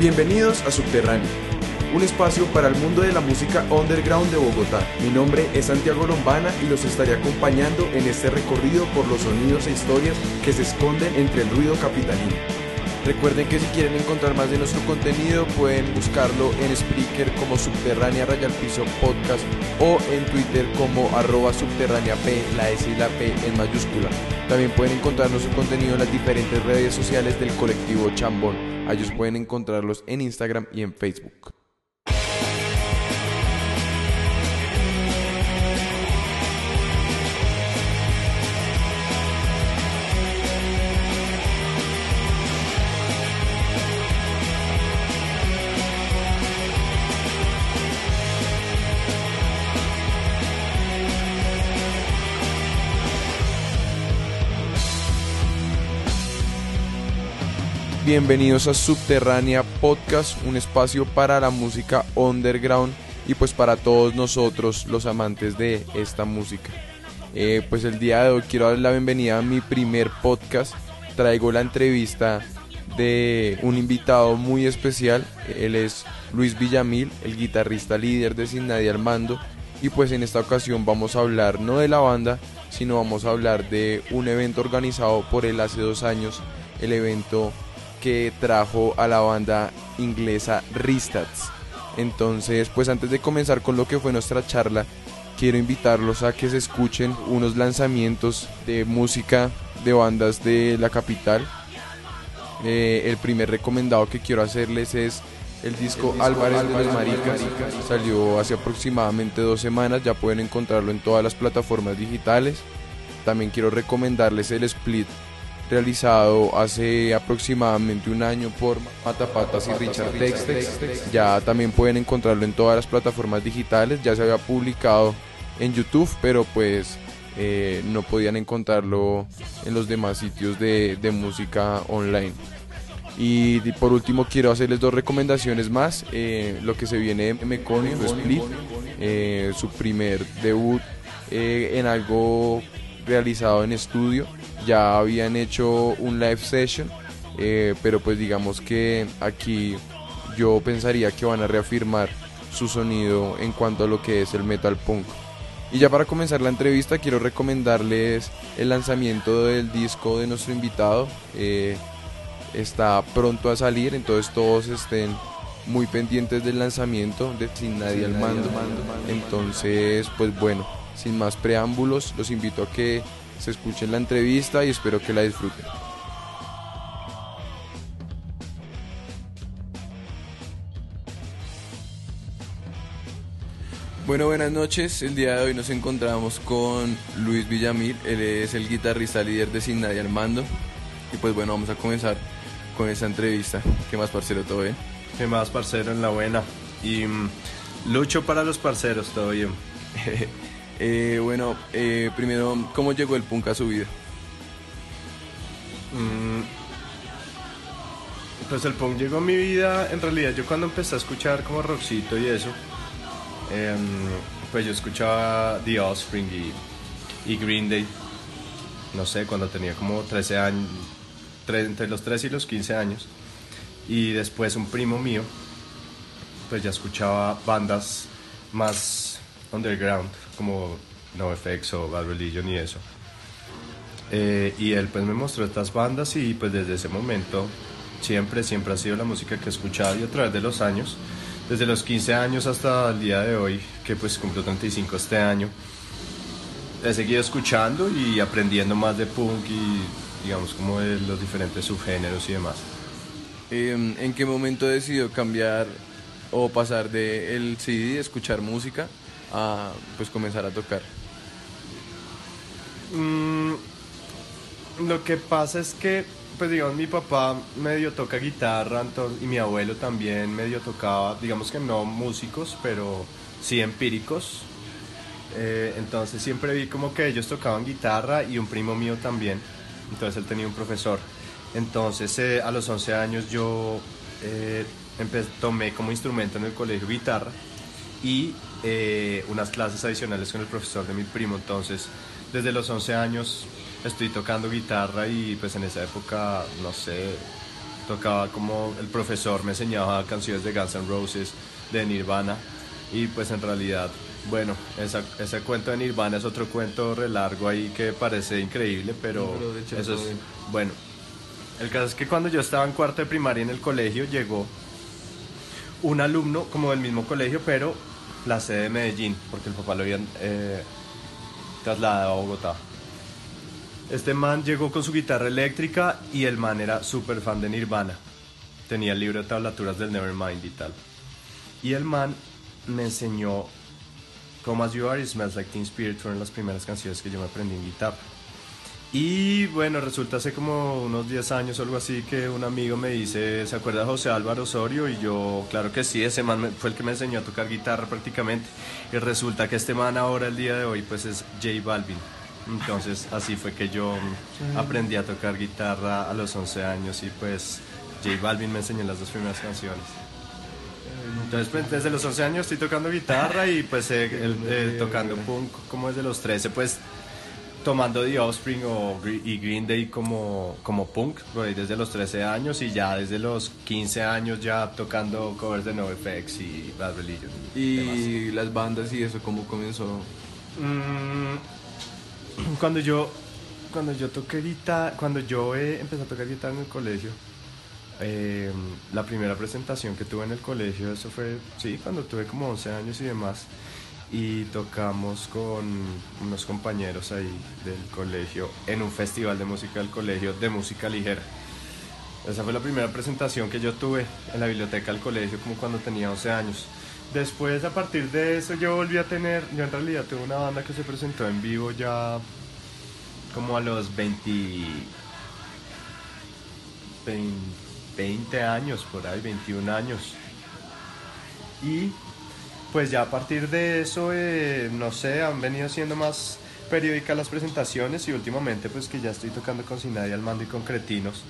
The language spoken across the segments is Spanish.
Bienvenidos a Subterráneo, un espacio para el mundo de la música underground de Bogotá. Mi nombre es Santiago Lombana y los estaré acompañando en este recorrido por los sonidos e historias que se esconden entre el ruido capitalino. Recuerden que si quieren encontrar más de nuestro contenido pueden buscarlo en Spreaker como Subterránea Raya Piso Podcast o en Twitter como arroba subterránea P, la S y la P en mayúscula. También pueden encontrar nuestro contenido en las diferentes redes sociales del colectivo Chambón. Ellos pueden encontrarlos en Instagram y en Facebook. Bienvenidos a Subterránea Podcast, un espacio para la música underground y pues para todos nosotros los amantes de esta música. Eh, pues el día de hoy quiero dar la bienvenida a mi primer podcast. Traigo la entrevista de un invitado muy especial. Él es Luis Villamil, el guitarrista líder de Sin Nadie al Mando. Y pues en esta ocasión vamos a hablar no de la banda, sino vamos a hablar de un evento organizado por él hace dos años, el evento que trajo a la banda inglesa Ristats. Entonces, pues antes de comenzar con lo que fue nuestra charla, quiero invitarlos a que se escuchen unos lanzamientos de música de bandas de la capital. Eh, el primer recomendado que quiero hacerles es el disco, Álvarez, de los Maricas. Salió hace aproximadamente dos semanas, ya pueden encontrarlo en todas las plataformas digitales. También quiero recomendarles el split realizado hace aproximadamente un año por Matapatas y Richard Tex. Ya también pueden encontrarlo en todas las plataformas digitales. Ya se había publicado en YouTube, pero pues eh, no podían encontrarlo en los demás sitios de, música online. Y por último quiero hacerles dos recomendaciones más. Eh, lo que se viene de Meconio, Split, eh, su primer debut en algo realizado en estudio ya habían hecho un live session, eh, pero pues digamos que aquí yo pensaría que van a reafirmar su sonido en cuanto a lo que es el metal punk. Y ya para comenzar la entrevista quiero recomendarles el lanzamiento del disco de nuestro invitado. Eh, está pronto a salir, entonces todos estén muy pendientes del lanzamiento de Sin Nadie al mando. Entonces, pues bueno, sin más preámbulos, los invito a que se escuchen la entrevista y espero que la disfruten. Bueno, buenas noches. El día de hoy nos encontramos con Luis Villamil. Él es el guitarrista líder de Sin Nadie al Mando. Y pues bueno, vamos a comenzar con esa entrevista. ¿Qué más, parcero? ¿Todo bien? ¿Qué más, parcero? En la buena. Y mm, lucho para los parceros, todo bien. Eh, bueno, eh, primero, ¿cómo llegó el punk a su vida? Mm, pues el punk llegó a mi vida, en realidad yo cuando empecé a escuchar como rockcito y eso, em, pues yo escuchaba The Offspring y, Green Day, no sé, cuando tenía como 13 años, entre los 13 y los 15 años. Y después un primo mío, pues ya escuchaba bandas más underground, como NoFX o Bad Religion y eso. Eh, y él pues me mostró estas bandas y pues desde ese momento siempre, siempre ha sido la música que he escuchado y a través de los años, desde los 15 años hasta el día de hoy, que pues cumplo 35 este año, he seguido escuchando y aprendiendo más de punk y digamos como de los diferentes subgéneros y demás. Em, ¿En qué momento decidió cambiar o pasar de el CD, escuchar música, a pues comenzar a tocar? Mm, lo que pasa es que, pues digamos, mi papá medio toca guitarra y mi abuelo también medio tocaba, digamos que no músicos, pero sí empíricos. Eh, entonces siempre vi como que ellos tocaban guitarra y un primo mío también. Entonces él tenía un profesor. Entonces eh, a los 11 años yo eh, tomé como instrumento en el colegio guitarra y eh, unas clases adicionales con el profesor de mi primo. Entonces, desde los 11 años estoy tocando guitarra y pues en esa época, no sé, tocaba como el profesor me enseñaba canciones de Guns N' Roses, de Nirvana y pues en realidad, bueno, esa, ese cuento de Nirvana es otro cuento re largo ahí que parece increíble, pero, Pero de hecho eso es, bien. bueno, el caso es que cuando yo estaba en cuarto de primaria en el colegio llegó un alumno como del mismo colegio, pero la sede de Medellín, porque el papá lo habían eh, trasladado a Bogotá. Este man llegó con su guitarra eléctrica y el man era súper fan de Nirvana. Tenía el libro de tablaturas del Nevermind y tal. Y el man me enseñó Come As You Are y Smells Like Teen Spirit fueron las primeras canciones que yo me aprendí en guitarra. Y bueno, resulta hace como unos 10 años o algo así que un amigo me dice, ¿se acuerda José Álvaro Osorio? Y yo, claro que sí, ese man fue el que me enseñó a tocar guitarra prácticamente. Y resulta que este man ahora, el día de hoy, pues es J Balvin. Entonces así fue que yo aprendí a tocar guitarra a los 11 años y pues J Balvin me enseñó las dos primeras canciones. Entonces, pues, desde los 11 años estoy tocando guitarra y pues eh, eh, tocando punk como desde los 13, pues tomando The Offspring o, y Green Day como, como punk, desde los 13 años y ya desde los 15 años ya tocando covers de NoFX y Bad Religion. demás. Y las bandas y eso, ¿cómo comenzó? Mm, cuando yo cuando yo toqué guitarra, cuando yo eh, empecé a tocar guitarra en el colegio, eh, la primera presentación que tuve en el colegio, eso fue, sí, cuando tuve como 11 años y demás, y tocamos con unos compañeros ahí del colegio en un festival de música del colegio de música ligera. Esa fue la primera presentación que yo tuve en la biblioteca del colegio como cuando tenía 11 años. Después, a partir de eso, yo volví a tener, yo en realidad tuve una banda que se presentó en vivo ya como a los 20, 20, 20 años, por ahí, 21 años. Y pues ya a partir de eso, eh, no sé, han venido siendo más periódicas las presentaciones y últimamente pues que ya estoy tocando con Sin Nadie al Mando y con Cretinos,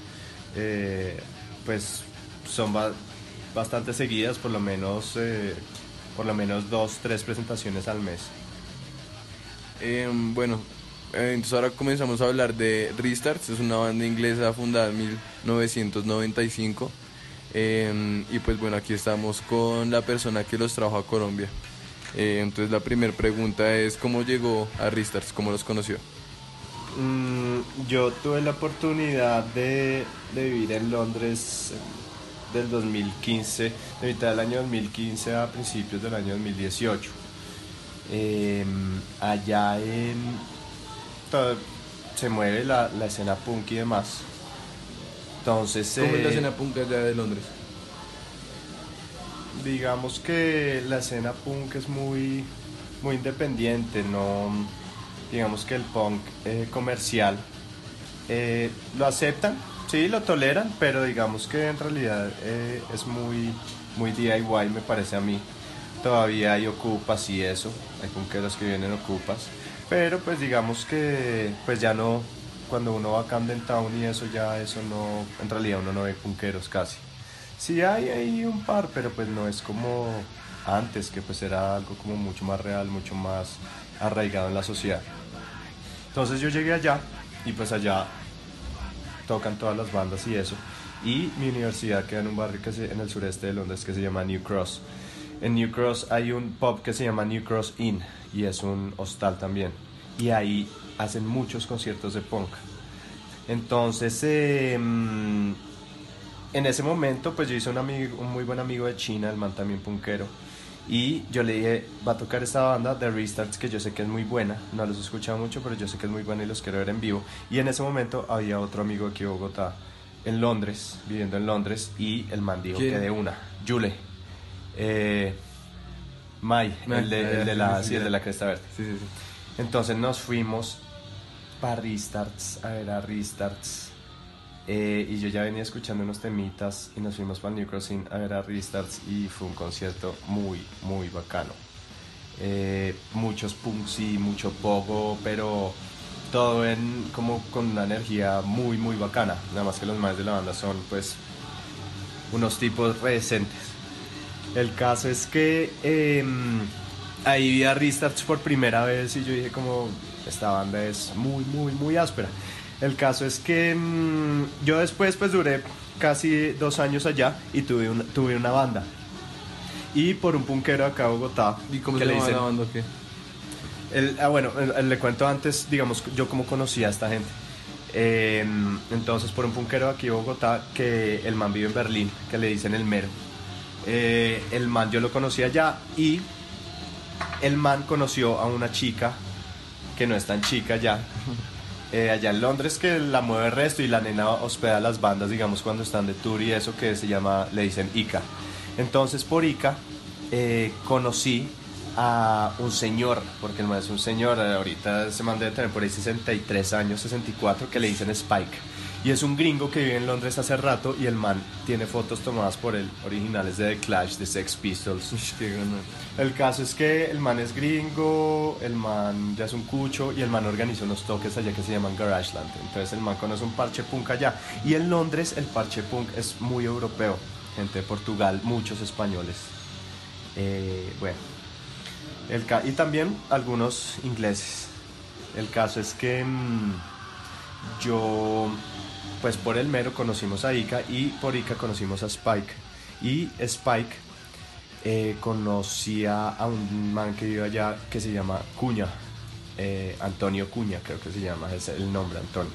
eh, pues son ba- bastante seguidas, por lo menos, eh, por lo menos dos, tres presentaciones al mes. Em, bueno, eh, entonces ahora comenzamos a hablar de Restarts, es una banda inglesa fundada en 1995. Em, y pues bueno, aquí estamos con la persona que los trajo a Colombia. Eh, entonces la primera pregunta es, ¿cómo llegó a Restarts? ¿Cómo los conoció? Mm, yo tuve la oportunidad de, de vivir en Londres del 2015, de mitad del año 2015 a principios del año 2018. Eh, allá en todo- se mueve la, la escena punk y demás. Entonces, ¿Cómo es la eh, escena punk allá de Londres? digamos que la escena punk es muy, muy independiente, no digamos que el punk eh, comercial eh, lo aceptan, sí, lo toleran, pero digamos que en realidad eh, es muy, muy DIY me parece a mí. Todavía hay ocupas y eso, hay punkeros que vienen ocupas, pero pues digamos que pues ya no, cuando uno va a Camden Town y eso ya eso no, en realidad uno no ve punkeros casi. Sí hay ahí un par, pero pues no es como antes, que pues era algo como mucho más real, mucho más arraigado en la sociedad. Entonces yo llegué allá y pues allá tocan todas las bandas y eso. Y mi universidad queda en un barrio que se- en el sureste de Londres que se llama New Cross. En New Cross hay un pub que se llama New Cross Inn y es un hostal también. Y ahí hacen muchos conciertos de punk. Entonces, eh, mm, en ese momento, pues yo hice un, amigo, un muy buen amigo de China, el man también punkero. Y yo le dije, va a tocar esta banda de Restarts, que yo sé que es muy buena. No los he escuchado mucho, pero yo sé que es muy buena y los quiero ver en vivo. Y en ese momento había otro amigo aquí de Bogotá, en Londres, viviendo en Londres. Y el man dijo ¿Quién? que de una, Yule. Eh, Mai, el de, el de sí, la, sí, el de la Cresta Verde. Sí, sí, sí. Entonces nos fuimos para Restarts, a ver a Restarts. Eh, y yo ya venía escuchando unos temitas y nos fuimos para New Crossing a ver a Restarts y fue un concierto muy, muy bacano. Eh, muchos punks y mucho pogo, pero todo en, como con una energía muy, muy bacana. Nada más que los más de la banda son pues unos tipos re decentes. El caso es que em, ahí vi a Restarts por primera vez y yo dije como, esta banda es muy, muy, muy áspera. El caso es que mm, yo después pues duré casi dos años allá y tuve una, tuve una banda. Y por un punkero acá en Bogotá. ¿Y cómo se le llama la banda o qué? el- ah, bueno, el- el- le cuento antes, digamos, yo cómo conocí a esta gente. Eh, entonces, por un punkero aquí en Bogotá, que el man vive en Berlín, que le dicen el mero. Eh, el man yo lo conocí allá y el man conoció a una chica que no es tan chica ya. eh, allá en Londres que la mueve el resto y la nena hospeda las bandas, digamos, cuando están de tour y eso que se llama, le dicen Ica. Entonces por Ica eh, conocí a un señor, porque man es un señor, ahorita se man debe tener por ahí 63 años, 64, que le dicen Spike. Y es un gringo que vive en Londres hace rato y el man tiene fotos tomadas por él, originales de The Clash, de Sex Pistols. El caso es que el man es gringo, el man ya es un cucho y el man organiza unos toques allá que se llaman Garageland. Entonces el man conoce un parche punk allá. Y en Londres el parche punk es muy europeo. Gente de Portugal, muchos españoles. Eh, bueno. El ca- y también algunos ingleses. El caso es que mm, yo, pues por el mero conocimos a Ica y por Ica conocimos a Spike. Y Spike eh, conocía a un man que vive allá que se llama Cuña, eh, Antonio Cuña creo que se llama, es el nombre Antonio.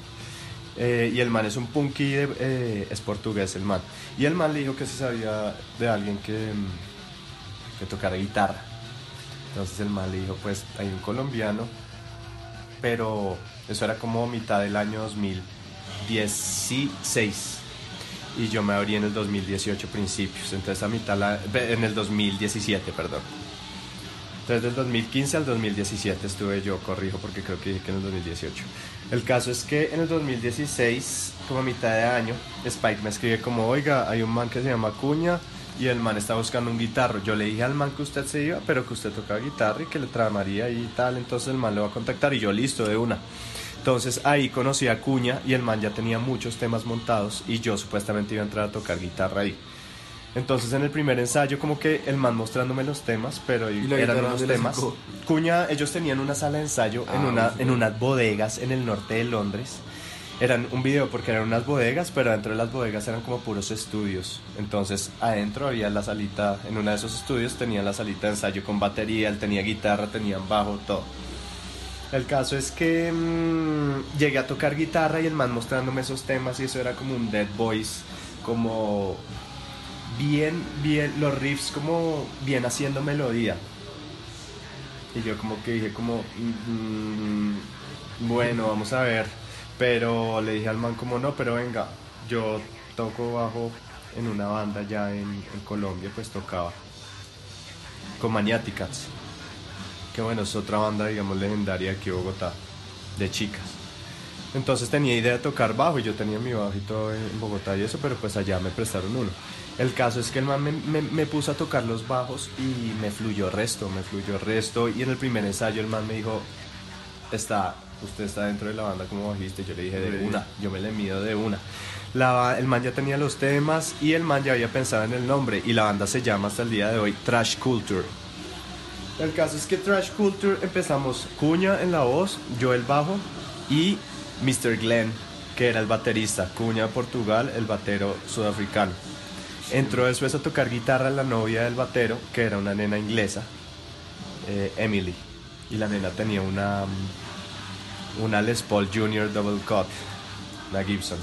Eh, y el man es un punky, es portugués el man. Y el man le dijo que se sabía de alguien que, mm, que tocara guitarra. Entonces el man le dijo, pues hay un colombiano, pero eso era como mitad del año 2016 y yo me abrí en el 2018 principios, entonces a mitad en el 2017, perdón. Entonces del 2015 al 2017 estuve yo, corrijo porque creo que dije que en el 2018. El caso es que en el 2016, como a mitad de año, Spike me escribe como, oiga, hay un man que se llama Cuña y el man está buscando un guitarro. Yo le dije al man que usted se iba, pero que usted tocaba guitarra y que le tramaría y tal, entonces el man lo va a contactar y yo listo de una. Entonces ahí conocí a Cuña y el man ya tenía muchos temas montados y yo supuestamente iba a entrar a tocar guitarra ahí. Entonces en el primer ensayo como que el man mostrándome los temas, pero ¿Y la eran unos temas. Cuña, ellos tenían una sala de ensayo en, Ah, una, en unas bodegas en el norte de Londres. Eran un video porque eran unas bodegas, pero dentro de las bodegas eran como puros estudios. Entonces adentro había la salita, en uno de esos estudios tenían la salita de ensayo con batería, él tenía guitarra, tenían bajo, todo. El caso es que mm, llegué a tocar guitarra y el man mostrándome esos temas y eso era como un Dead Voice, como bien, bien, los riffs como bien haciendo melodía. Y yo como que dije como, mm, bueno, vamos a ver. Pero le dije al man como no, pero venga, yo toco bajo en una banda ya en, en Colombia, pues tocaba con Maniaticats. Que bueno, es otra banda, digamos, legendaria aquí en Bogotá, de chicas. Entonces tenía idea de tocar bajo y yo tenía mi todo en Bogotá y eso, pero pues allá me prestaron uno. El caso es que el man me, me- me puso a tocar los bajos y me fluyó resto, me fluyó resto. Y en el primer ensayo el man me dijo, está, usted está dentro de la banda como bajista. Yo le dije, de una, yo me le mido de una. La el man ya tenía los temas y el man ya había pensado en el nombre. Y la banda se llama hasta el día de hoy Trash Culture. El caso es que Trash Culture empezamos Cuña en la voz, yo el bajo y Mr. Glenn, que era el baterista. Cuña Portugal, el batero sudafricano. Entró después a tocar guitarra la novia del batero, que era una nena inglesa, eh, Emily. Y la nena tenía una, una Les Paul Junior Double Cut, la Gibson.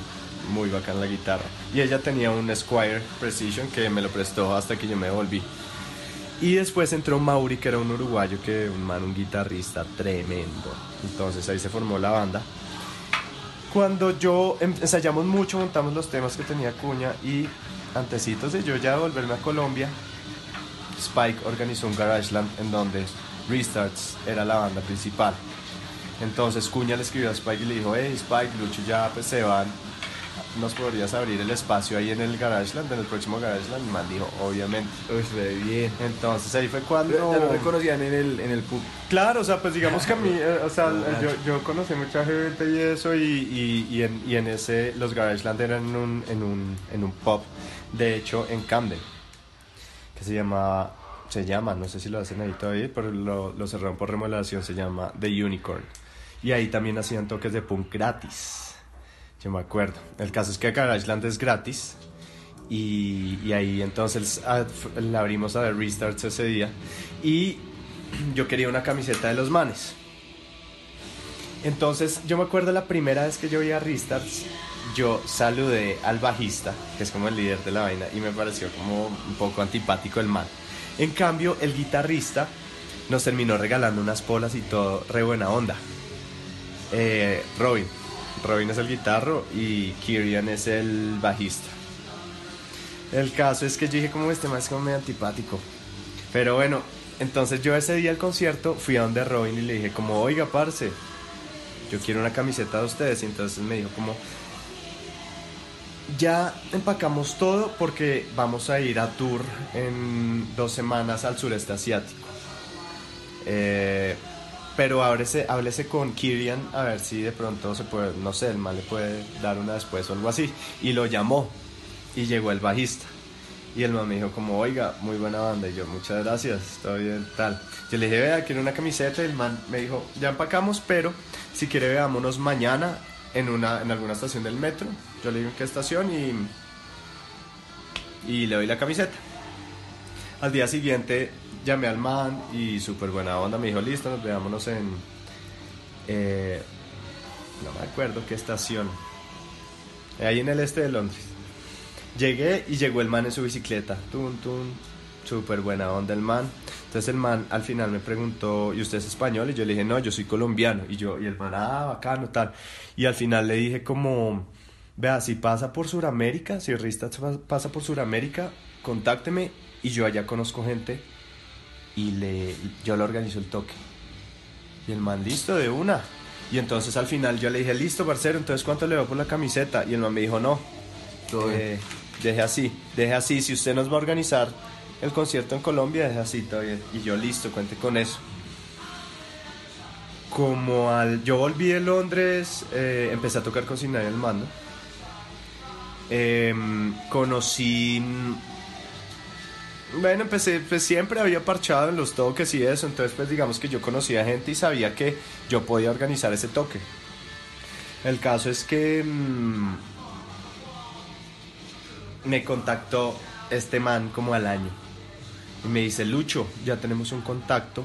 Muy bacán la guitarra. Y ella tenía un Squire Precision que me lo prestó hasta que yo me volví. Y después entró Mauri, que era un uruguayo, que un man, un guitarrista tremendo. Entonces ahí se formó la banda. Cuando yo em- ensayamos mucho, montamos los temas que tenía Cuña y antecitos de yo ya volverme a Colombia, Spike organizó un Garageland en donde Restarts era la banda principal. Entonces Cuña le escribió a Spike y le dijo, hey Spike, Lucho ya pues se van, ¿nos podrías abrir el espacio ahí en el Garageland, en el próximo Garageland? Y man dijo, obviamente. Uy, re bien. Entonces ahí fue cuando... Ya lo reconocían en el, en el pub. Claro, o sea, pues digamos que a mí, eh, o sea, yo, yo conocí mucha gente y eso, y, y, y en, y en ese, los Garageland eran en un, en, un, en un pub, de hecho, en Camden, que se llama, se llama, no sé si lo hacen ahí todavía, pero lo, lo cerraron por remodelación, se llama The Unicorn. Y ahí también hacían toques de punk gratis, yo me acuerdo. El caso es que Garageland es gratis, Y, ahí entonces ah, le abrimos a ver Restarts ese día. Y yo quería una camiseta de los manes. Entonces yo me acuerdo la primera vez que yo vi a Restarts, yo saludé al bajista, que es como el líder de la vaina, y me pareció como un poco antipático el man. En cambio, el guitarrista nos terminó regalando unas polas y todo, re buena onda. Eh, Robin. Robin es el guitarro y Kirian es el bajista. El caso es que yo dije como este más como medio antipático. Pero bueno, entonces yo ese día al concierto fui a donde Robin y le dije como, oiga, parce, yo quiero una camiseta de ustedes. Y entonces me dijo como, ya empacamos todo porque vamos a ir a tour en dos semanas al sureste asiático. Eh, pero háblese, con Kirian a ver si de pronto se puede, no sé, el man le puede dar una después o algo así. Y lo llamó y llegó el bajista. Y el man me dijo como, oiga, muy buena banda. Y yo, muchas gracias, está bien, tal. Yo le dije, vea, quiero una camiseta. Y el man me dijo, ya empacamos, pero si quiere veámonos mañana en, una, en alguna estación del metro. Yo le digo en qué estación y, y le doy la camiseta. Al día siguiente llamé al man y súper buena onda me dijo, listo, nos veámonos en... eh, no me acuerdo qué estación. Ahí en el este de Londres. Llegué y llegó el man en su bicicleta. Tun, tun. Súper buena onda el man. Entonces el man al final me preguntó, ¿y usted es español? Y yo le dije, no, yo soy colombiano. Y yo, y el man, ah, bacano, tal. Y al final le dije como, vea, si pasa por Sudamérica, si Rista pasa por Sudamérica, contácteme y yo allá conozco gente y le, yo le organizo el toque. Y el man, listo, de una. Y entonces al final yo le dije, listo, parcero, entonces ¿cuánto le doy por la camiseta? Y el man me dijo, no, eh, deje así, deje así. Si usted nos va a organizar el concierto en Colombia, deje así, todo bien. Y yo, listo, cuente con eso. Como al. Yo volví de Londres, eh, empecé a tocar con Sin Nadie al mando. Em, conocí. Bueno, empecé, pues siempre había parchado en los toques y eso, entonces pues digamos que yo conocía gente y sabía que yo podía organizar ese toque. El caso es que mm, me contactó este man como al año y me dice, Lucho, ya tenemos un contacto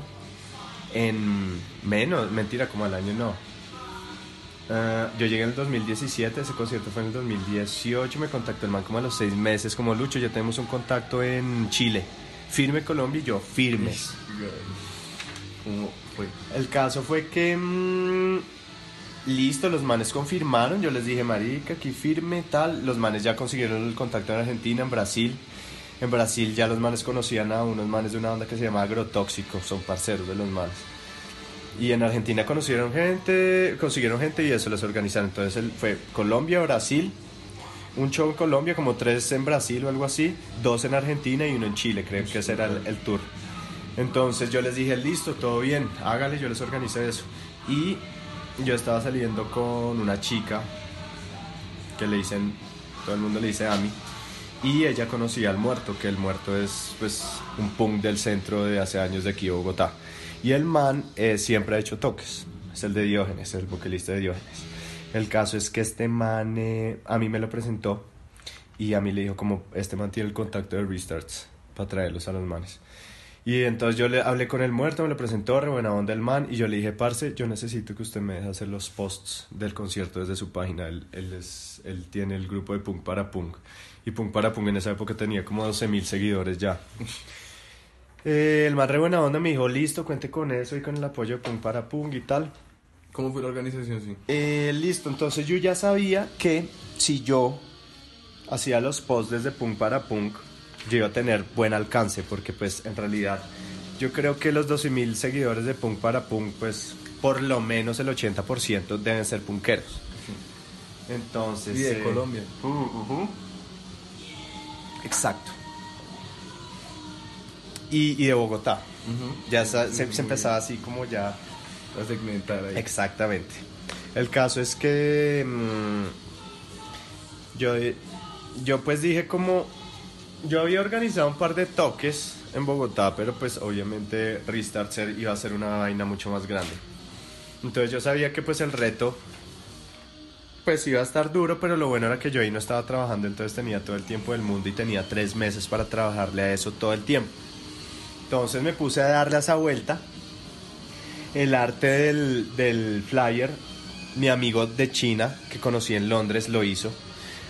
en menos, mentira, como al año no. Ah, yo llegué en el 2017, ese concierto fue en el 2018, me contactó el man como a los seis meses, como Lucho, ya tenemos un contacto en Chile. Firme Colombia y yo, firmes. ¿Cómo fue? El caso fue que mm, listo, los manes confirmaron, yo les dije, marica, aquí firme, tal, los manes ya consiguieron el contacto en Argentina, en Brasil. En Brasil ya los manes conocían a unos manes de una banda que se llama Agrotóxico, son parceros de los manes. Y en Argentina conocieron gente, consiguieron gente y eso les organizaron. Entonces él fue Colombia, Brasil, un show en Colombia, como tres en Brasil o algo así, dos en Argentina y uno en Chile, creo que ese era el, el tour. Entonces yo les dije, listo, todo bien, hágale, yo les organicé eso. Y yo estaba saliendo con una chica que le dicen, todo el mundo le dice Ami, y ella conocía al muerto, que el muerto es pues un punk del centro de hace años de aquí Bogotá. Y el man eh, siempre ha hecho toques, es el de Diógenes, el vocalista de Diógenes. El caso es que este man eh, a mí me lo presentó y a mí le dijo como este man tiene el contacto de Restarts para traerlos a los manes. Y entonces yo le hablé con el muerto, me lo presentó, re buena onda el man, y yo le dije, parce, yo necesito que usted me deje hacer los posts del concierto desde su página. Él, él, él tiene el grupo de Punk para Punk. Y Punk para Punk en esa época tenía como 12 mil seguidores ya. Eh, el más re buena onda me dijo, listo, cuente con eso y con el apoyo de Punk para Punk y tal. ¿Cómo fue la organización? Sí. Eh, listo, entonces yo ya sabía que si yo hacía los posts desde Punk para Punk, yo iba a tener buen alcance, porque pues en realidad yo creo que los 12.000 seguidores de Punk para Punk, pues por lo menos el 80% deben ser punkeros. Entonces... Y de eh, Colombia. uh. Exacto. Y, y de Bogotá. Ya se, se empezaba así como ya... A segmentar ahí. Exactamente. El caso es que mm, yo, yo pues dije como yo había organizado un par de toques en Bogotá, pero pues obviamente Restart ser- iba a ser una vaina mucho más grande. Entonces yo sabía que pues el reto pues iba a estar duro, pero lo bueno era que yo ahí no estaba trabajando, entonces tenía todo el tiempo del mundo y tenía tres meses para trabajarle a eso todo el tiempo. Entonces me puse a darle a esa vuelta. El arte del, del flyer, mi amigo de China que conocí en Londres lo hizo.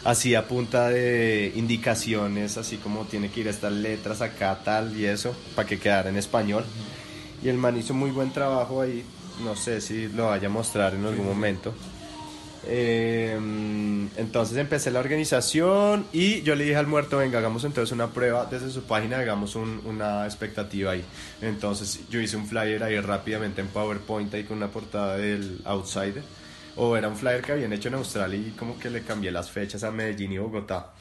Hacía punta de indicaciones, así como tiene que ir estas letras acá, tal y eso, para que quedara en español. Y el man hizo muy buen trabajo ahí. No sé si lo vaya a mostrar en algún momento. Eh, entonces empecé la organización y yo le dije al muerto, venga, hagamos entonces una prueba desde su página, hagamos un- una expectativa ahí. Entonces yo hice un flyer ahí rápidamente en PowerPoint ahí con una portada del Outsider. O era un flyer que habían hecho en Australia y como que le cambié las fechas a Medellín y Bogotá.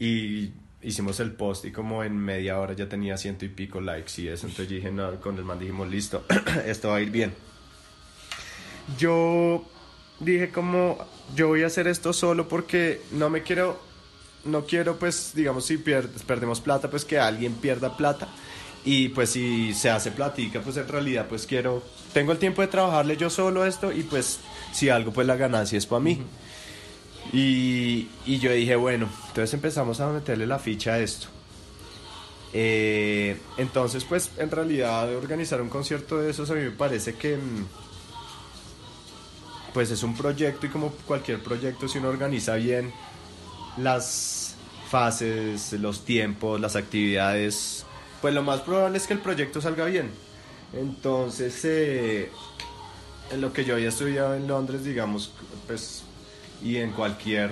Y hicimos el post y como en media hora ya tenía ciento y pico likes y eso. Entonces dije, no, con el man dijimos, listo, esto va a ir bien. Yo dije como, yo voy a hacer esto solo porque no me quiero, no quiero pues, digamos, si pier- perdemos plata, pues que alguien pierda plata. Y pues si se hace platica, pues en realidad pues quiero, tengo el tiempo de trabajarle yo solo esto y pues si algo pues la ganancia es para mí. Y, y yo dije, bueno, entonces empezamos a meterle la ficha a esto. Eh, entonces, pues en realidad organizar un concierto de esos a mí me parece que mm, pues es un proyecto y como cualquier proyecto si uno organiza bien las fases, los tiempos, las actividades, pues lo más probable es que el proyecto salga bien. Entonces, eh, en lo que yo había estudiado en Londres, digamos, pues, y en cualquier,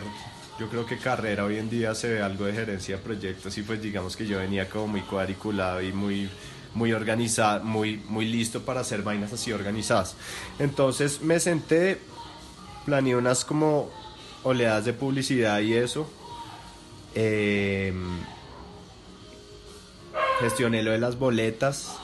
yo creo que carrera hoy en día se ve algo de gerencia de proyectos y pues digamos que yo venía como muy cuadriculado y muy muy organizado, muy, muy listo para hacer vainas así organizadas. Entonces me senté, planeé unas como oleadas de publicidad y eso. Eh, gestioné lo de las boletas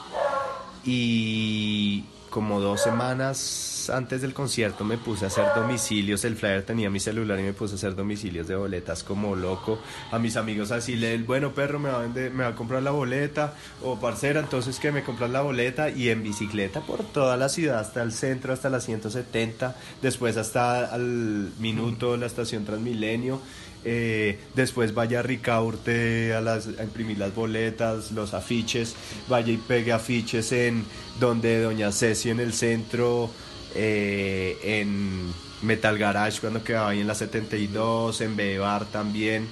y como dos semanas antes del concierto me puse a hacer domicilios, el flyer tenía mi celular y me puse a hacer domicilios de boletas como loco, a mis amigos así le bueno perro me va a vender, me va a comprar la boleta o parcera, entonces que me compras la boleta y en bicicleta por toda la ciudad hasta el centro, hasta la 170, después hasta al minuto la estación Transmilenio eh, después vaya a Ricaurte a, las, imprimir las boletas, los afiches, vaya y pegue afiches en donde Doña Ceci en el centro, eh, en Metal Garage cuando quedaba ahí en la 72, en Bebar también.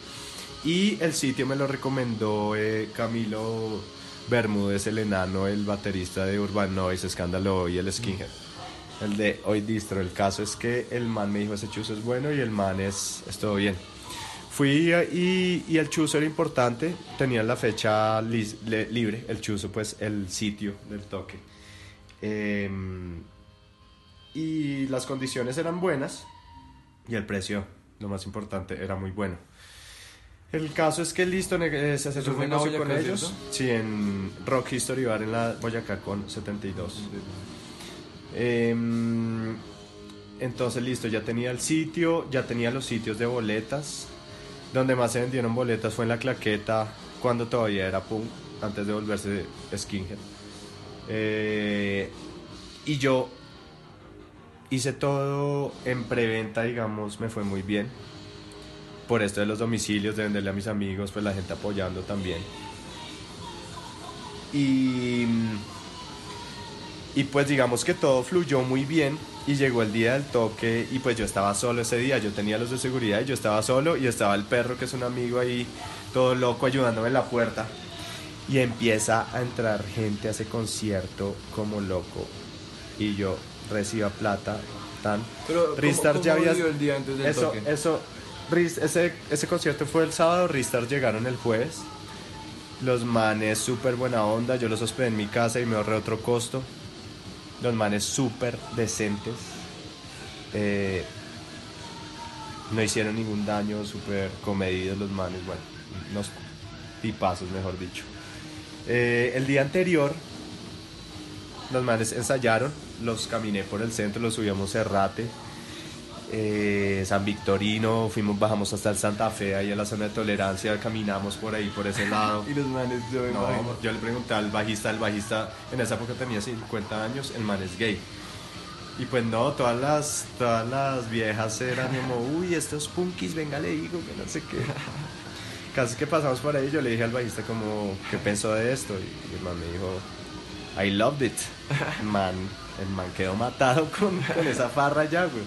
Y el sitio me lo recomendó eh, Camilo Bermúdez, el enano, el baterista de Urban Noise, Escándalo y el Skinhead. El de hoy distro. El caso es que el man me dijo ese chuzo es bueno y el man es, es todo bien. Fui y, y el chuzo era importante, tenía la fecha le- libre, el chuzo pues el sitio del toque. Em, y las condiciones eran buenas y el precio, lo más importante, era muy bueno. El caso es que listo, eh, se hace ¿Eso un negocio con ellos. Sí, en Rock History Bar en la Boyacá con 72. Em, entonces, listo, ya tenía el sitio, ya tenía los sitios de boletas. Donde más se vendieron boletas fue en la claqueta cuando todavía era punk, antes de volverse skinhead. Eh, y yo hice todo en preventa, digamos, me fue muy bien. Por esto de los domicilios, de venderle a mis amigos, pues la gente apoyando también. Y, y pues digamos que todo fluyó muy bien y llegó el día del toque y pues yo estaba solo ese día, yo tenía los de seguridad y yo estaba solo y estaba el perro que es un amigo ahí todo loco ayudándome en la puerta. Y empieza a entrar gente a ese concierto como loco. Y yo reciba plata tan. Pero, ¿cómo- Ristar ya había el día antes del eso toque? eso ese, ese concierto fue el sábado Ristar llegaron el jueves. Los manes súper buena onda yo los hospedé en mi casa y me ahorré otro costo los manes súper decentes Eh, no hicieron ningún daño súper comedidos los manes bueno unos tipazos mejor dicho. Eh, el día anterior los manes ensayaron, los caminé por el centro, los subíamos Cerrate, eh, San Victorino, fuimos, bajamos hasta el Santa Fe, ahí a la zona de tolerancia, caminamos por ahí, por ese lado. Y los manes, yo me No, imagino. yo le pregunté al bajista, el bajista en esa época tenía 50 años, el man es gay. Y pues no, todas las, todas las viejas eran como, uy, estos punkis, venga, le digo, que no sé qué. Casi que pasamos por ahí, yo le dije al bajista como, ¿qué pensó de esto? Y el man me dijo, I loved it. Man, el man quedó matado con, con esa farra ya, güey.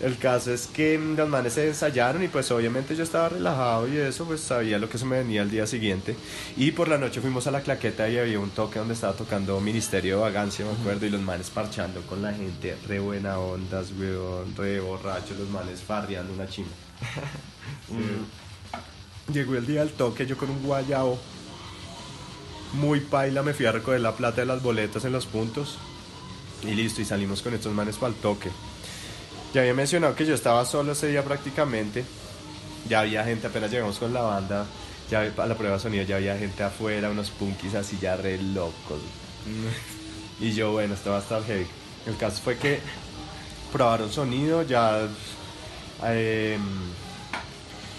El caso es que los manes se ensayaron y pues obviamente yo estaba relajado y eso, pues sabía lo que se me venía el día siguiente. Y por la noche fuimos a la claqueta y había un toque donde estaba tocando Ministerio de Vagancia, me acuerdo, y los manes parchando con la gente, re buena ondas, weón, re borrachos, los manes farreando una chimba. Mm. Llegó el día del toque, yo con un guayao muy paila me fui a recoger la plata de las boletas en los puntos y listo, y salimos con estos manes para el toque. Ya había mencionado que yo estaba solo ese día prácticamente. Ya había gente, apenas llegamos con la banda, ya a la prueba de sonido, ya había gente afuera, unos punkis así ya re locos. y yo, bueno, esto va a heavy. El caso fue que probaron sonido, ya. Em,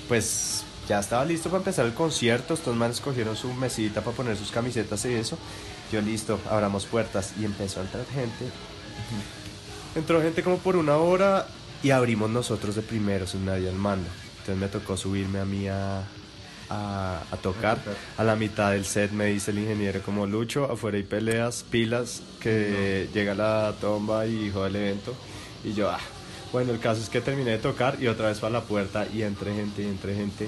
pues ya estaba listo para empezar el concierto. Estos manes cogieron su mesita para poner sus camisetas y eso. Yo listo, abramos puertas y empezó a entrar gente. Entró gente como por una hora y abrimos nosotros de primero sin nadie al mando. Entonces me tocó subirme a mí a, a, tocar. A la mitad del set me dice el ingeniero como Lucho, afuera hay peleas, pilas, que llega la tomba y hijo del evento. Y yo, ah, bueno, el caso es que terminé de tocar y otra vez para la puerta y entre gente y entre gente.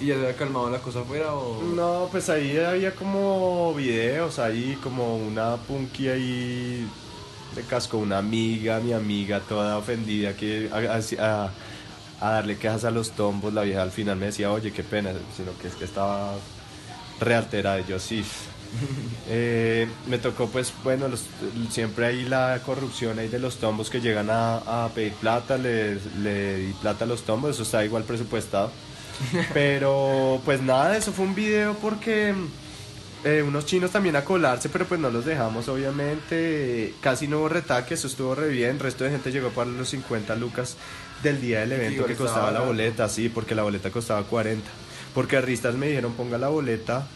¿Y ya se había calmado la cosa afuera o...? No, pues ahí había como videos, ahí como una punky ahí le cascó una amiga, mi amiga toda ofendida que a, darle quejas a los tombos, la vieja al final me decía, oye, qué pena, sino que es que estaba realterada y yo sí. Eh, me tocó pues, bueno, siempre hay la corrupción ahí de los tombos que llegan a, pedir plata, le, le di plata a los tombos, eso está igual presupuestado. Pero pues nada, eso fue un video porque eh, unos chinos también a colarse, pero pues no los dejamos, obviamente. Casi no hubo retaque, eso estuvo re bien. El resto de gente llegó para los 50 lucas del día del evento que costaba la boleta, sí, porque la boleta costaba 40. Porque a Ristas me dijeron ponga la boleta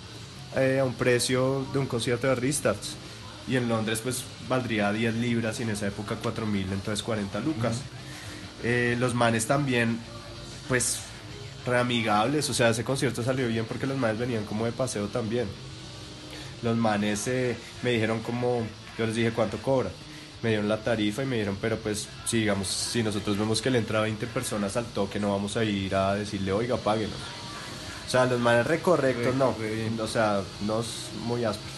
eh, a un precio de un concierto de Ristas. Y en Londres pues valdría 10 libras y en esa época 4 mil, entonces 40 lucas. Eh, los manes también, pues, reamigables, o sea, ese concierto salió bien porque los manes venían como de paseo también los manes eh, me dijeron como, yo les dije cuánto cobra. Me dieron la tarifa y me dijeron, pero pues si digamos, si nosotros vemos que le entra 20 personas al toque, no vamos a ir a decirle, oiga, páguenos. O sea, los manes recorrectos, no. O sea, no muy ásperos.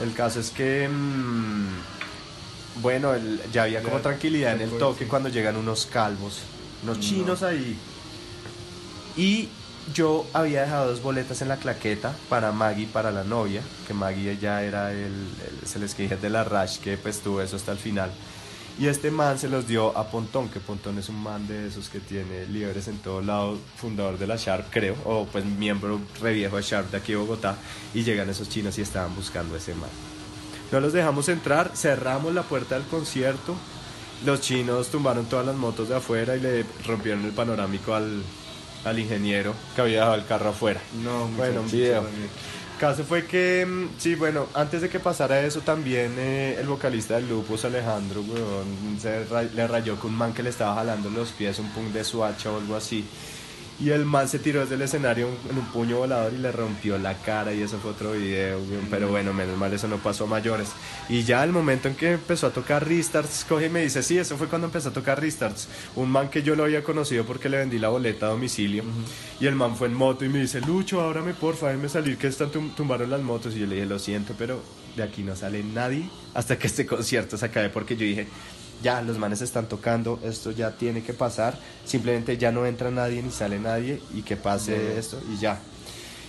El caso es que, mm, bueno, ya había como tranquilidad en el toque cuando llegan unos calvos, unos chinos ahí. Y yo había dejado dos boletas en la claqueta para Maggie, para la novia, que Maggie ya era el, se les dije de la Rash, que pues tuvo eso hasta el final. Y este man se los dio a Pontón, que Pontón es un man de esos que tiene libres en todo lado, fundador de la Sharp, creo, o pues miembro re viejo de Sharp de aquí de Bogotá, y llegan esos chinos y estaban buscando ese man. No los dejamos entrar, cerramos la puerta del concierto, los chinos tumbaron todas las motos de afuera y le rompieron el panorámico al, al ingeniero que había dejado el carro afuera. No, bueno, un video. Caso fue que, mm, sí, bueno, antes de que pasara eso también eh, el vocalista del Lupus, Alejandro, se le rayó con un man que le estaba jalando los pies, un punk de suacha o algo así. Y el man se tiró desde el escenario en un puño volador y le rompió la cara y eso fue otro video, pero bueno, menos mal eso no pasó a mayores. Y ya el momento en que empezó a tocar Restarts, coge y me dice, sí, eso fue cuando empezó a tocar Restarts. Un man que yo lo había conocido porque le vendí la boleta a domicilio. Y el man fue en moto y me dice, Lucho, ábrame porfa, déjame salir que están tumbaron las motos. Y yo le dije, lo siento, pero de aquí no sale nadie hasta que este concierto se acabe porque yo dije, ya los manes están tocando, esto ya tiene que pasar, simplemente ya no entra nadie ni sale nadie y que pase esto y ya.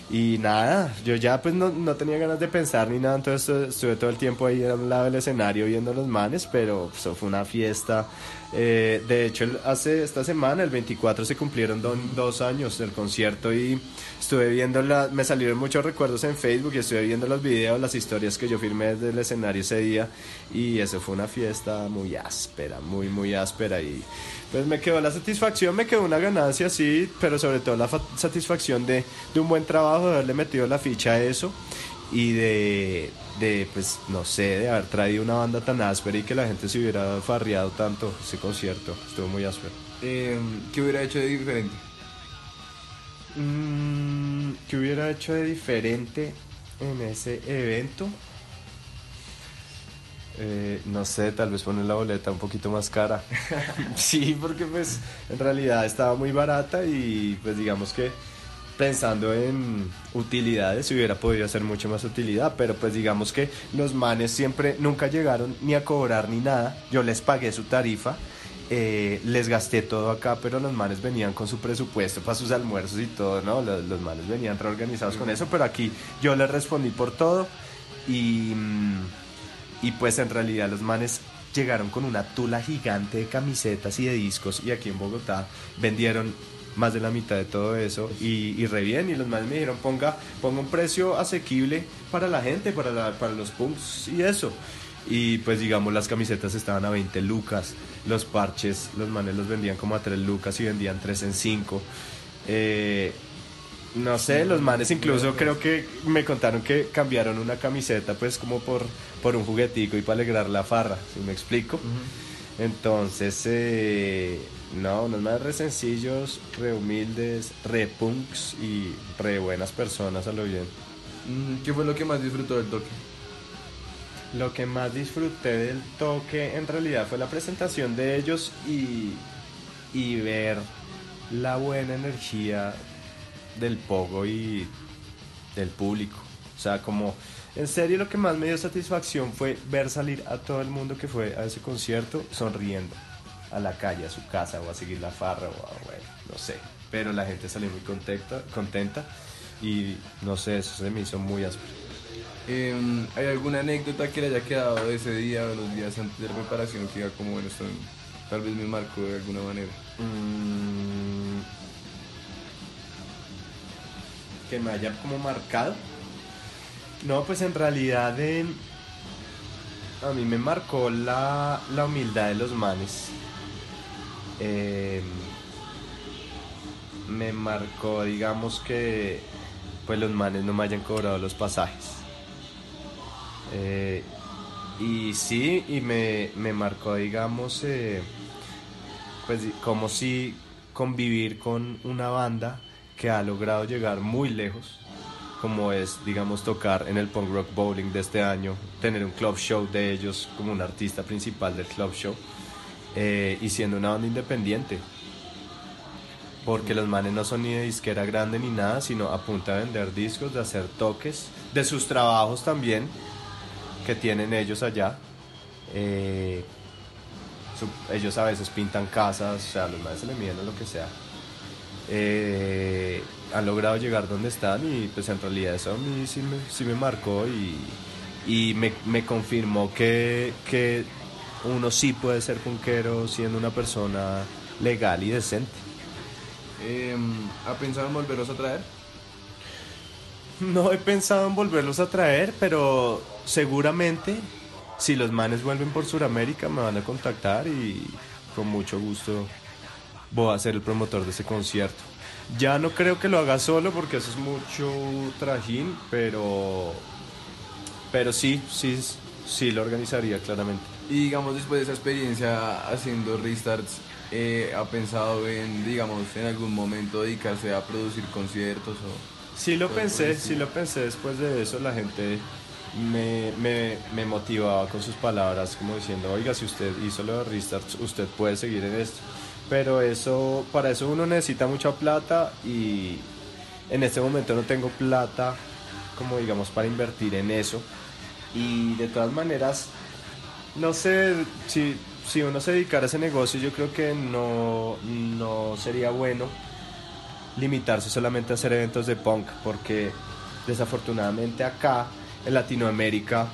Y nada, yo ya pues no, no, tenía ganas de pensar ni nada, entonces estuve todo el tiempo ahí a un lado del escenario viendo los manes, pero eso fue una fiesta. Eh, de hecho, hace esta semana, el 24, se cumplieron dos años del concierto y estuve viendo, la, me salieron muchos recuerdos en Facebook y estuve viendo los videos, las historias que yo firmé desde escenario ese día y eso fue una fiesta muy áspera, muy, muy áspera y pues me quedó la satisfacción, me quedó una ganancia, sí, pero sobre todo la satisfacción de, de un buen trabajo, de haberle metido la ficha a eso y de, de, pues, no sé, de haber traído una banda tan áspera y que la gente se hubiera farreado tanto ese concierto. Estuvo muy áspero. Eh, ¿Qué hubiera hecho de diferente? Mm, ¿Qué hubiera hecho de diferente en ese evento? Eh, no sé, tal vez poner la boleta un poquito más cara. sí, porque pues en realidad estaba muy barata y pues digamos que pensando en utilidades se hubiera podido hacer mucho más utilidad, pero pues digamos que los manes siempre nunca llegaron ni a cobrar ni nada. Yo les pagué su tarifa. eh, les gasté todo acá, pero los manes venían con su presupuesto para sus almuerzos y todo, ¿no? Los, los manes venían reorganizados con eso, pero aquí yo les respondí por todo y, mm, y pues en realidad los manes llegaron con una tula gigante de camisetas y de discos y aquí en Bogotá vendieron más de la mitad de todo eso y, y re bien y los manes me dijeron ponga, ponga un precio asequible para la gente, para, para los punks y eso. Y pues digamos las camisetas estaban a 20 lucas, los parches los manes los vendían como a 3 lucas y vendían 3 en 5. Eh, no sé, los manes incluso creo que me contaron que cambiaron una camiseta pues como por, por un juguetico y para alegrar la farra, si me explico. Entonces, eh, no, unos más re sencillos, re humildes, re punks y re buenas personas a lo bien. ¿Qué fue lo que más disfrutó del toque? Lo que más disfruté del toque en realidad fue la presentación de ellos y, y ver la buena energía del pogo y del público. O sea, como en serio lo que más me dio satisfacción fue ver salir a todo el mundo que fue a ese concierto sonriendo a la calle, a su casa o a seguir la farra o a, bueno, no sé. Pero la gente salió muy contenta, contenta y no sé, eso se me hizo muy áspero. Eh, ¿Hay alguna anécdota que le haya quedado de ese día o los días antes de la preparación que diga como bueno, esto tal vez me marcó de alguna manera? Mm, que me haya como marcado. No, pues en realidad en- a mí me marcó la, la humildad de los manes. Eh, me marcó, digamos que pues los manes no me hayan cobrado los pasajes. Eh, y sí, y me, me marcó, digamos, eh, pues como si convivir con una banda que ha logrado llegar muy lejos, como es, digamos, tocar en el Punk Rock Bowling de este año, tener un club show de ellos como un artista principal del club show, eh, y siendo una banda independiente. Porque los manes no son ni de disquera grande ni nada, sino a punta de vender discos, de hacer toques, de sus trabajos también, que tienen ellos allá. Eh, ellos a veces pintan casas, o sea, los manes se le miden a lo que sea. Eh, han logrado llegar donde están y pues en realidad eso a mí sí me, sí me marcó y, y me, me confirmó que, que uno sí puede ser punquero siendo una persona legal y decente. Eh, ¿Ha pensado en volverlos a traer? No he pensado en volverlos a traer, pero seguramente si los manes vuelven por Sudamérica me van a contactar y con mucho gusto voy a ser el promotor de ese concierto. Ya no creo que lo haga solo porque eso es mucho trajín, pero pero sí, sí, sí lo organizaría claramente. Y digamos, después de esa experiencia haciendo restarts, eh, ¿ha pensado en, digamos, en algún momento dedicarse a producir conciertos o...? Sí lo pensé, sí sí. lo pensé después de eso, la gente me, me, me motivaba con sus palabras, como diciendo, oiga, si usted hizo lo de Restarts, usted puede seguir en esto. Pero eso, para eso uno necesita mucha plata y en este momento no tengo plata, como digamos, para invertir en eso. Y de todas maneras, no sé, si, si uno se dedicara a ese negocio, yo creo que no, no sería bueno limitarse solamente a hacer eventos de punk, porque desafortunadamente acá en Latinoamérica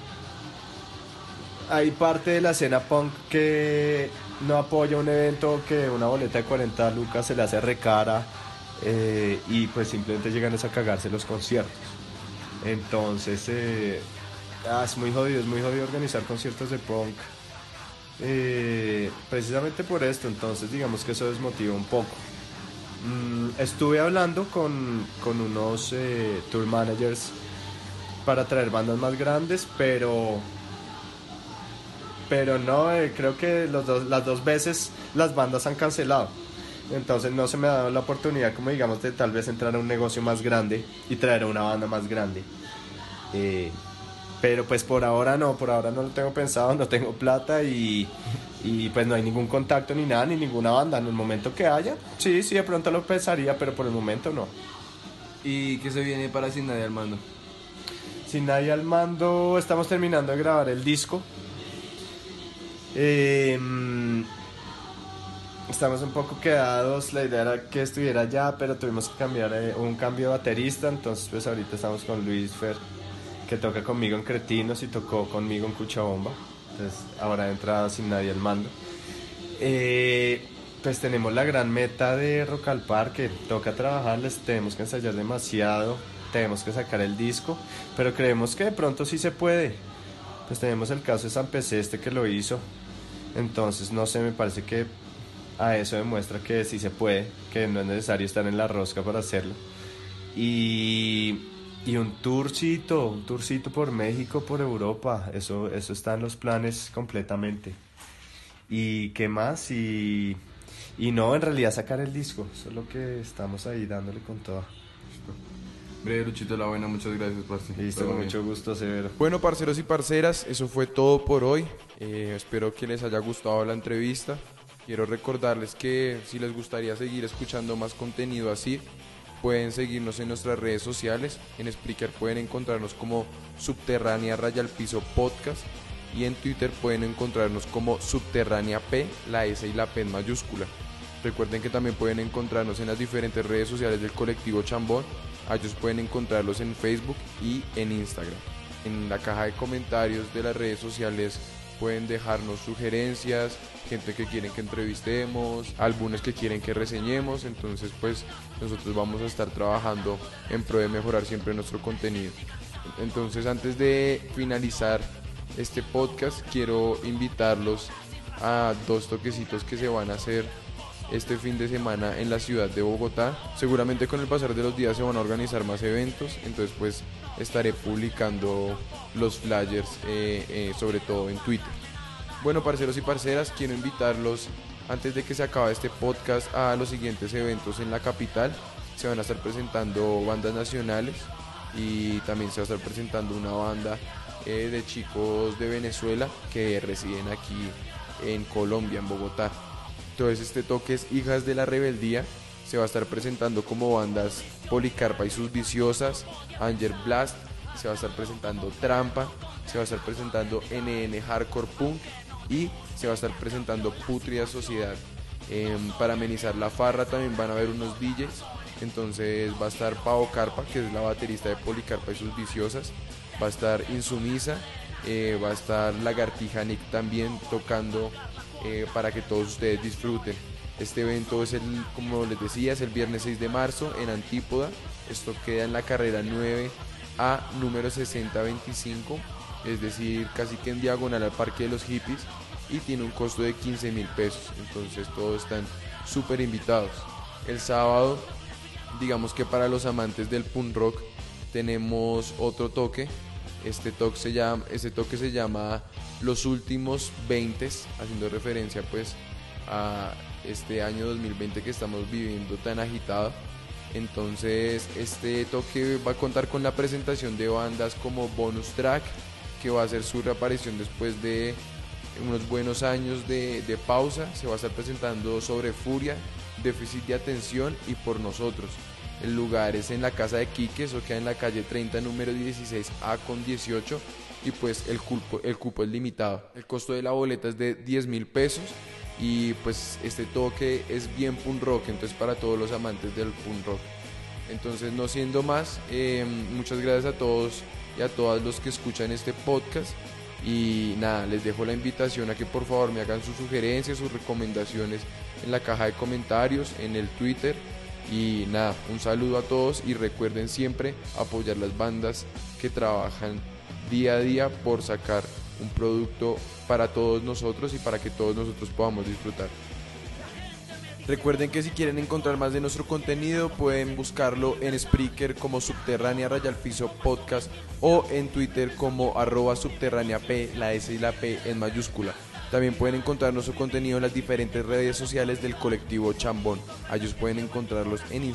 hay parte de la escena punk que no apoya un evento que una boleta de 40 lucas se le hace recara eh, y pues simplemente llegan a cagarse los conciertos. Entonces eh, ah, es muy jodido, es muy jodido organizar conciertos de punk. eh, precisamente por esto, entonces digamos que eso desmotiva un poco. Mm, estuve hablando con, con unos tour managers para traer bandas más grandes, pero pero no, eh, creo que los dos, las dos veces las bandas han cancelado. Entonces no se me ha dado la oportunidad, como digamos, de tal vez entrar a un negocio más grande y traer a una banda más grande. Eh, pero pues por ahora no, por ahora no lo tengo pensado, no tengo plata y, y, pues no hay ningún contacto ni nada, ni ninguna banda. En el momento que haya, sí, sí, de pronto lo pensaría, pero por el momento no. ¿Y qué se viene para Sin Nadie al Mando? Sin Nadie al Mando, estamos terminando de grabar el disco. Eh, estamos un poco quedados, la idea era que estuviera ya, pero tuvimos que cambiar eh, un cambio de baterista, entonces pues ahorita estamos con Luis Fer, que toca conmigo en Cretinos y tocó conmigo en Cuchabomba, entonces ahora entra sin nadie al mando. Eh, pues tenemos la gran meta de Rock al Parque, toca trabajarles, tenemos que ensayar demasiado, tenemos que sacar el disco, pero creemos que de pronto sí se puede. Pues tenemos el caso de San Este que lo hizo, entonces no sé, me parece que a eso demuestra que sí se puede, que no es necesario estar en la rosca para hacerlo. Y, y un tourcito, un tourcito por México, por Europa, eso, eso está en los planes completamente. ¿Y qué más? Y, y no, en realidad sacar el disco, solo que estamos ahí dándole con todo. Breve, Luchito La Buena, muchas gracias, parce. Listo, con mucho gusto, Severo. Bueno, parceros y parceras, eso fue todo por hoy. Eh, espero que les haya gustado la entrevista. Quiero recordarles que si les gustaría seguir escuchando más contenido así, pueden seguirnos en nuestras redes sociales. En Spreaker pueden encontrarnos como Subterránea Raya al Piso Podcast y en Twitter pueden encontrarnos como Subterránea P, la S y la P en mayúscula. Recuerden que también pueden encontrarnos en las diferentes redes sociales del colectivo Chambón. A ellos pueden encontrarlos en Facebook y en Instagram. En la caja de comentarios de las redes sociales pueden dejarnos sugerencias, gente que quieren que entrevistemos, álbumes que quieren que reseñemos, entonces pues nosotros vamos a estar trabajando en pro de mejorar siempre nuestro contenido. Entonces antes de finalizar este podcast quiero invitarlos a dos toquecitos que se van a hacer este fin de semana en la ciudad de Bogotá. Seguramente con el pasar de los días se van a organizar más eventos, entonces pues estaré publicando los flyers eh, eh, sobre todo en Twitter. Bueno, parceros y parceras, quiero invitarlos antes de que se acabe este podcast a los siguientes eventos en la capital. Se van a estar presentando bandas nacionales y también se va a estar presentando una banda eh, de chicos de Venezuela que residen aquí en Colombia, en Bogotá. Entonces este toque es Hijas de la Rebeldía. Se va a estar presentando como bandas Policarpa y sus viciosas, Anger Blast, se va a estar presentando Trampa, se va a estar presentando NN Hardcore Punk y se va a estar presentando Putria Sociedad. Em, para amenizar la farra también van a haber unos DJs. Entonces va a estar Pavo Carpa, que es la baterista de Policarpa y sus viciosas. Va a estar Insumisa. Eh, va a estar Lagartija Nick también tocando eh, para que todos ustedes disfruten. Este evento es el, como les decía, es el viernes 6 de marzo en Antípoda. Esto queda en la carrera 9 a número 6025 es decir, casi que en diagonal al Parque de los Hippies y tiene un costo de 15 mil pesos. Entonces todos están súper invitados. El sábado, digamos que para los amantes del punk rock, tenemos otro toque. Este toque se llama, Los Últimos 20, haciendo referencia pues a este año 2020 que estamos viviendo tan agitado. Entonces este toque va a contar con la presentación de bandas como Bonus Track, que va a hacer su reaparición después de unos buenos años de, pausa. Se va a estar presentando sobre Furia, Déficit de Atención y Por Nosotros. El lugar es en la casa de Quique, eso queda en la calle 30, número 16A con 18 y pues el cupo, el cupo es limitado. El costo de la boleta es de 10 mil pesos y pues este toque es bien punk rock, entonces para todos los amantes del punk rock. Entonces no siendo más, eh, muchas gracias a todos y a todos los que escuchan este podcast. Y nada, les dejo la invitación a que por favor me hagan sus sugerencias, sus recomendaciones en la caja de comentarios, en el Twitter. Y nada, un saludo a todos y recuerden siempre apoyar las bandas que trabajan día a día por sacar un producto para todos nosotros y para que todos nosotros podamos disfrutar. Recuerden que si quieren encontrar más de nuestro contenido pueden buscarlo en Spreaker como Subterránea Rayalfiso Podcast o en Twitter como arroba subterránea P, la S y la P en mayúscula. También pueden encontrar nuestro contenido en las diferentes redes sociales del colectivo Chambón. Ellos pueden encontrarlos en Instagram.